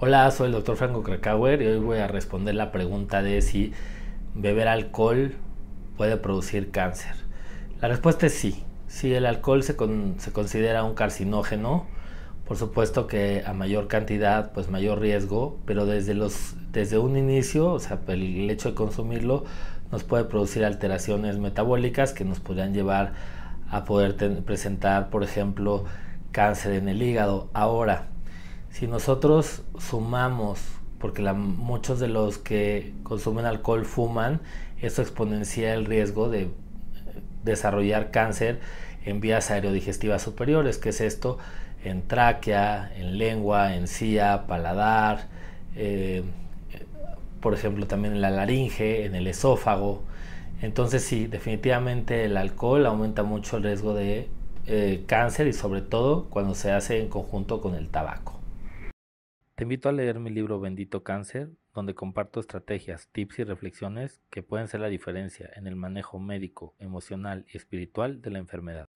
Hola, soy el doctor Franco Krakauer y hoy voy a responder la pregunta de si beber alcohol puede producir cáncer. La respuesta es sí. Si el alcohol se, se considera un carcinógeno, por supuesto que a mayor cantidad, pues mayor riesgo, pero desde, los, desde un inicio, o sea, el hecho de consumirlo nos puede producir alteraciones metabólicas que nos podrían llevar a poder presentar, por ejemplo, cáncer en el hígado. Ahora, si nosotros sumamos, porque muchos de los que consumen alcohol fuman, esto exponencia el riesgo de desarrollar cáncer en vías aerodigestivas superiores, que es esto en tráquea, en lengua, encía, paladar, eh, por ejemplo también en la laringe, en el esófago. Entonces sí, definitivamente el alcohol aumenta mucho el riesgo de eh, cáncer y sobre todo cuando se hace en conjunto con el tabaco. Te invito a leer mi libro Bendito Cáncer, donde comparto estrategias, tips y reflexiones que pueden ser la diferencia en el manejo médico, emocional y espiritual de la enfermedad.